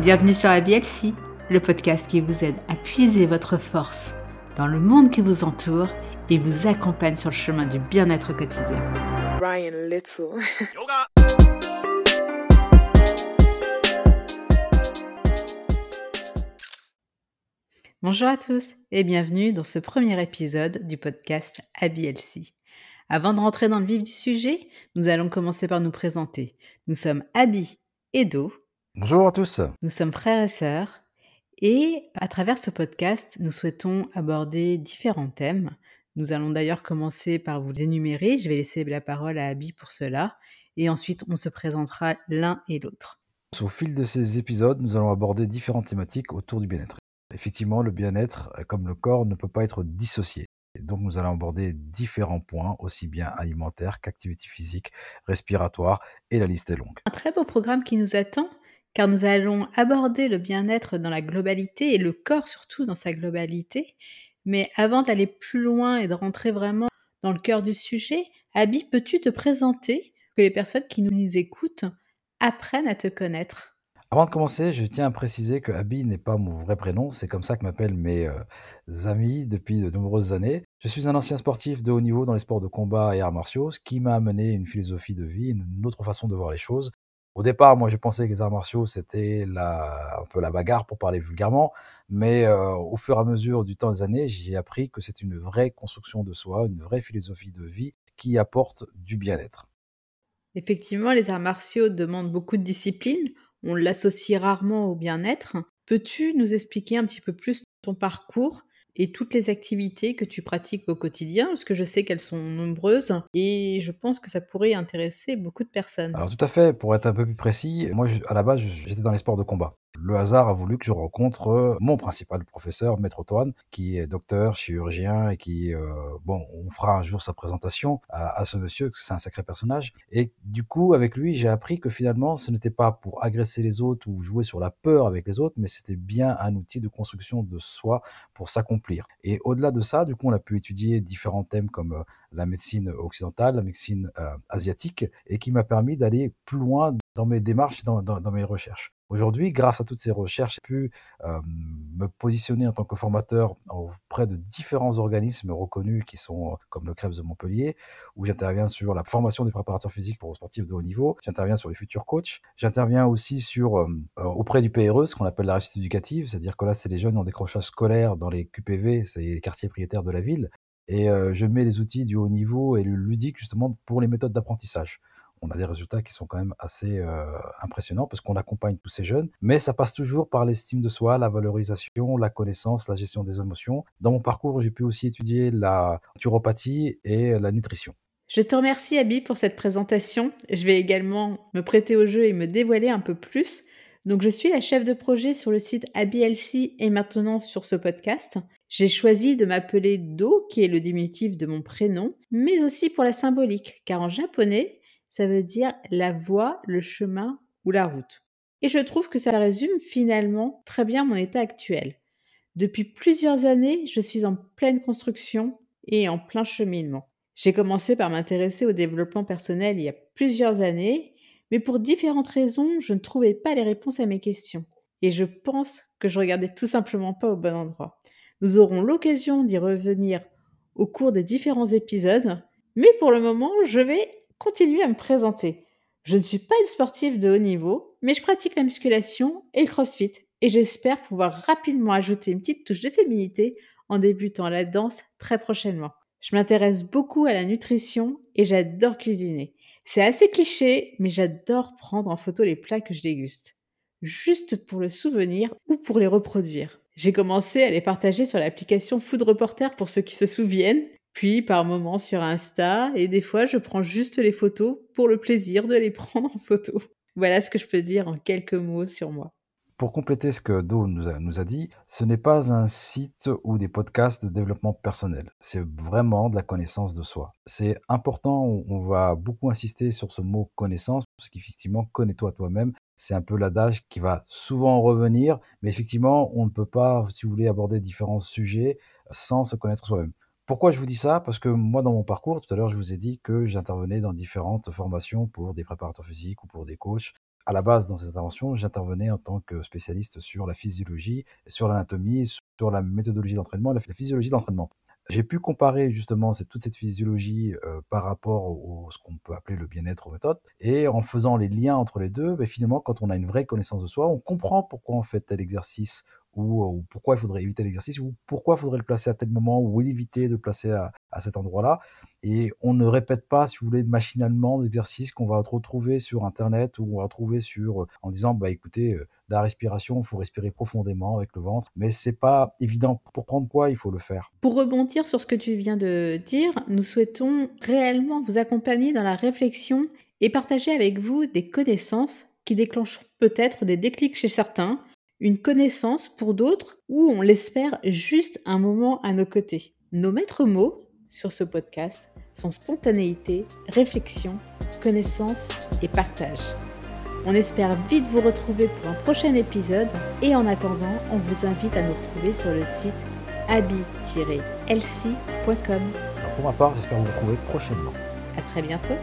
Bienvenue sur la BLC, le podcast qui vous aide à puiser votre force dans le monde qui vous entoure et vous accompagne sur le chemin du bien-être quotidien. Ryan Little. Bonjour à tous et bienvenue dans ce premier épisode du podcast ABLC. Avant de rentrer dans le vif du sujet, nous allons commencer par nous présenter. Nous sommes Abby et Do, Bonjour à tous. Nous sommes frères et sœurs et à travers ce podcast, nous souhaitons aborder différents thèmes. Nous allons d'ailleurs commencer par vous énumérer. Je vais laisser la parole à Abby pour cela et ensuite on se présentera l'un et l'autre. Au fil de ces épisodes, nous allons aborder différentes thématiques autour du bien-être. Effectivement, le bien-être, comme le corps, ne peut pas être dissocié. donc nous allons aborder différents points, aussi bien alimentaires qu'activité physique, respiratoire, et la liste est longue. Un très beau programme qui nous attend car nous allons aborder le bien-être dans la globalité et le corps surtout dans sa globalité. Mais avant d'aller plus loin et de rentrer vraiment dans le cœur du sujet, Abby, peux-tu te présenter que les personnes qui nous écoutent apprennent à te connaître? Avant de commencer, je tiens à préciser que Abby n'est pas mon vrai prénom, c'est comme ça que m'appellent mes euh, amis depuis de nombreuses années. Je suis un ancien sportif de haut niveau dans les sports de combat et arts martiaux, ce qui m'a amené une philosophie de vie, une autre façon de voir les choses. Au départ, moi, je pensais que les arts martiaux, c'était un peu la bagarre pour parler vulgairement, mais euh, au fur et à mesure du temps des années, j'ai appris que c'est une vraie construction de soi, une vraie philosophie de vie qui apporte du bien-être. Effectivement, les arts martiaux demandent beaucoup de discipline. On l'associe rarement au bien-être. Peux-tu nous expliquer un petit peu plus ton parcours et toutes les activités que tu pratiques au quotidien, parce que je sais qu'elles sont nombreuses et je pense que ça pourrait intéresser beaucoup de personnes. Alors tout à fait, pour être un peu plus précis, moi à la base j'étais dans les sports de combat le hasard a voulu que je rencontre euh, mon principal professeur, Maître Antoine, qui est docteur, chirurgien et qui, euh, bon, on fera un jour sa présentation à, ce monsieur, parce que c'est un sacré personnage. Et du coup, avec lui, j'ai appris que finalement, ce n'était pas pour agresser les autres ou jouer sur la peur avec les autres, mais c'était bien un outil de construction de soi pour s'accomplir. Et au-delà de ça, du coup, on a pu étudier différents thèmes comme euh, la médecine occidentale, la médecine asiatique, et qui m'a permis d'aller plus loin dans mes démarches, dans, dans, mes recherches. Aujourd'hui, grâce à toutes ces recherches, j'ai pu euh, me positionner en tant que formateur auprès de différents organismes reconnus qui sont euh, comme le CREPS de Montpellier, où j'interviens sur la formation des préparateurs physiques pour sportifs de haut niveau, j'interviens sur les futurs coachs, j'interviens aussi euh, auprès du PRE, ce qu'on appelle la réussite éducative, c'est-à-dire que là, c'est les jeunes en décrochage scolaire dans les QPV, c'est les quartiers prioritaires de la ville, et je mets les outils du haut niveau et le ludique justement pour les méthodes d'apprentissage on a des résultats qui sont quand même assez euh, impressionnants parce qu'on accompagne tous ces jeunes, mais ça passe toujours par l'estime de soi, la valorisation, la connaissance, la gestion des émotions. Dans mon parcours, j'ai pu aussi étudier la naturopathie et la nutrition. Je te remercie Abby pour cette présentation. Je vais également me prêter au jeu et me dévoiler un peu plus. Donc je suis la chef de projet sur le site ABLC et maintenant sur ce podcast. J'ai choisi de m'appeler Do, qui est le diminutif de mon prénom, mais aussi pour la symbolique, car en japonais, ça veut dire la voie, le chemin ou la route. Et je trouve que ça résume finalement très bien mon état actuel. Depuis plusieurs années, je suis en pleine construction et en plein cheminement. J'ai commencé par m'intéresser au développement personnel il y a plusieurs années, mais pour différentes raisons, je ne trouvais pas les réponses à mes questions. Et je pense que je regardais tout simplement pas au bon endroit. Nous aurons l'occasion d'y revenir au cours des différents épisodes, mais pour le moment, je vais continue à me présenter. Je ne suis pas une sportive de haut niveau, mais je pratique la musculation et le crossfit et j'espère pouvoir rapidement ajouter une petite touche de féminité en débutant la danse très prochainement. Je m'intéresse beaucoup à la nutrition et j'adore cuisiner. C'est assez cliché, mais j'adore prendre en photo les plats que je déguste. Juste pour le souvenir ou pour les reproduire. J'ai commencé à les partager sur l'application Food Reporter pour ceux qui se souviennent, puis par moments sur Insta, et des fois je prends juste les photos pour le plaisir de les prendre en photo. Voilà ce que je peux dire en quelques mots sur moi. Pour compléter ce que Do nous a, nous a dit, ce n'est pas un site ou des podcasts de développement personnel. C'est vraiment de la connaissance de soi. C'est important, on va beaucoup insister sur ce mot connaissance, parce qu'effectivement, connais-toi toi-même. C'est un peu l'adage qui va souvent revenir, mais effectivement, on ne peut pas, si vous voulez, aborder différents sujets sans se connaître soi-même. Pourquoi je vous dis ça? Parce que moi, dans mon parcours, tout à l'heure, je vous ai dit que j'intervenais dans différentes formations pour des préparateurs physiques ou pour des coachs. À la base, dans cette intervention, j'intervenais en tant que spécialiste sur la physiologie, sur l'anatomie, sur la méthodologie d'entraînement, la physiologie d'entraînement. J'ai pu comparer justement toute cette physiologie euh, par rapport au ce qu'on peut appeler le bien-être aux méthodes. Et en faisant les liens entre les deux, ben, finalement, quand on a une vraie connaissance de soi, on comprend pourquoi on fait tel exercice ou, pourquoi il faudrait éviter l'exercice, ou pourquoi il faudrait le placer à tel moment, ou éviter de le placer à, cet endroit-là. Et on ne répète pas, si vous voulez, machinalement des exercices qu'on va retrouver sur Internet ou on va retrouver sur, en disant, bah écoutez, euh, la respiration, il faut respirer profondément avec le ventre, mais c'est pas évident. Pour prendre quoi, il faut le faire? Pour rebondir sur ce que tu viens de dire, nous souhaitons réellement vous accompagner dans la réflexion et partager avec vous des connaissances qui déclencheront peut-être des déclics chez certains, une connaissance pour d'autres ou on l'espère juste un moment à nos côtés. Nos maîtres mots sur ce podcast sont spontanéité, réflexion, connaissance et partage. On espère vite vous retrouver pour un prochain épisode et en attendant, on vous invite à nous retrouver sur le site abi-lc.com. Pour ma part, j'espère vous retrouver prochainement. À très bientôt.